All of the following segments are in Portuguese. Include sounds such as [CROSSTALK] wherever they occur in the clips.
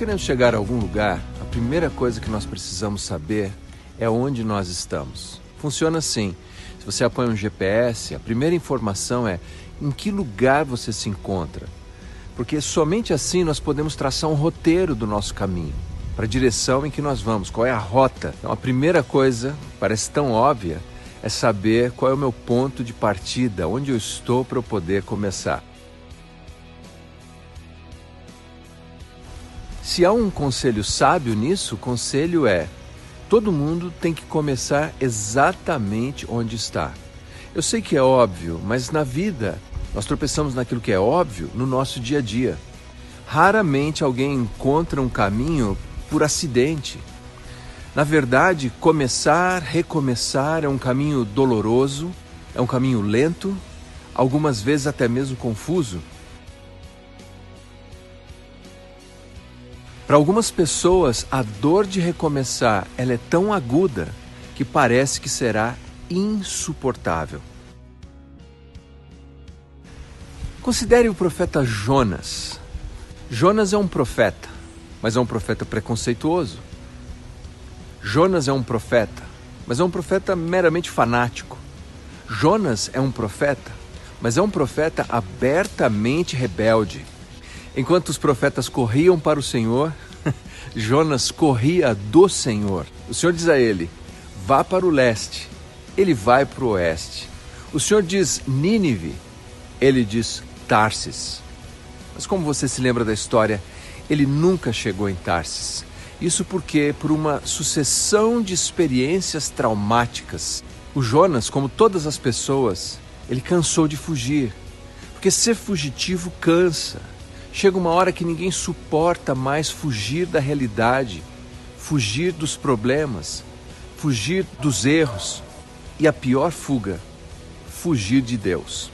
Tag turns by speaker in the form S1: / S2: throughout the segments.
S1: Queremos chegar a algum lugar, a primeira coisa que nós precisamos saber é onde nós estamos. Funciona assim. Se você apoia um GPS, a primeira informação é em que lugar você se encontra. Porque somente assim nós podemos traçar um roteiro do nosso caminho, para a direção em que nós vamos, qual é a rota. Então, a primeira coisa, parece tão óbvia, é saber qual é o meu ponto de partida, onde eu estou para eu poder começar. Se há um conselho sábio nisso, o conselho é: todo mundo tem que começar exatamente onde está. Eu sei que é óbvio, mas na vida nós tropeçamos naquilo que é óbvio no nosso dia a dia. Raramente alguém encontra um caminho por acidente. Na verdade, começar, recomeçar é um caminho doloroso, é um caminho lento, algumas vezes até mesmo confuso. Para algumas pessoas, a dor de recomeçar ela é tão aguda que parece que será insuportável. Considere o profeta Jonas. Jonas é um profeta, mas é um profeta preconceituoso. Jonas é um profeta, mas é um profeta meramente fanático. Jonas é um profeta, mas é um profeta abertamente rebelde. Enquanto os profetas corriam para o Senhor, [LAUGHS] Jonas corria do Senhor. O Senhor diz a ele: vá para o leste. Ele vai para o oeste. O Senhor diz Nínive. Ele diz Tarsis. Mas como você se lembra da história, ele nunca chegou em Tarsis. Isso porque, por uma sucessão de experiências traumáticas, o Jonas, como todas as pessoas, ele cansou de fugir. Porque ser fugitivo cansa. Chega uma hora que ninguém suporta mais fugir da realidade, fugir dos problemas, fugir dos erros e a pior fuga, fugir de Deus.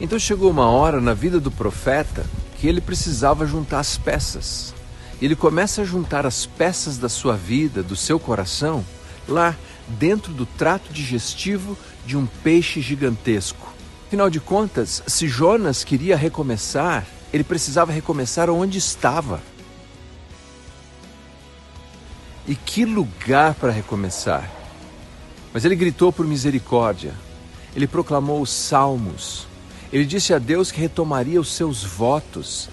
S1: Então chegou uma hora na vida do profeta que ele precisava juntar as peças. Ele começa a juntar as peças da sua vida, do seu coração, lá dentro do trato digestivo de um peixe gigantesco. Afinal de contas, se Jonas queria recomeçar, ele precisava recomeçar onde estava. E que lugar para recomeçar! Mas ele gritou por misericórdia, ele proclamou os salmos, ele disse a Deus que retomaria os seus votos.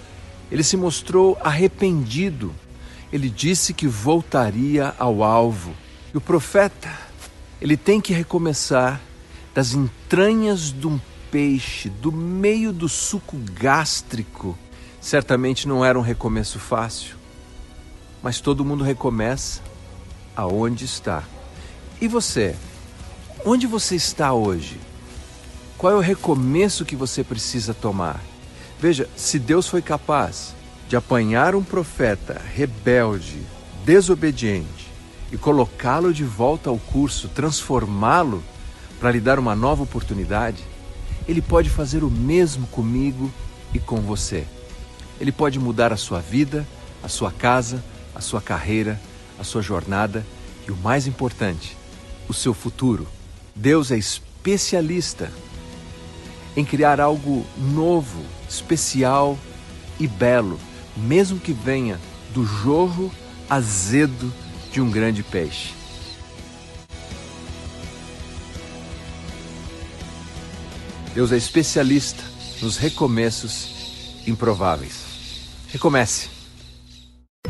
S1: Ele se mostrou arrependido. Ele disse que voltaria ao alvo. E o profeta, ele tem que recomeçar das entranhas de um peixe, do meio do suco gástrico. Certamente não era um recomeço fácil, mas todo mundo recomeça aonde está. E você? Onde você está hoje? Qual é o recomeço que você precisa tomar? Veja, se Deus foi capaz de apanhar um profeta rebelde, desobediente e colocá-lo de volta ao curso, transformá-lo para lhe dar uma nova oportunidade, ele pode fazer o mesmo comigo e com você. Ele pode mudar a sua vida, a sua casa, a sua carreira, a sua jornada e o mais importante, o seu futuro. Deus é especialista em criar algo novo, especial e belo, mesmo que venha do jorro azedo de um grande peixe. Deus é especialista nos recomeços improváveis. Recomece.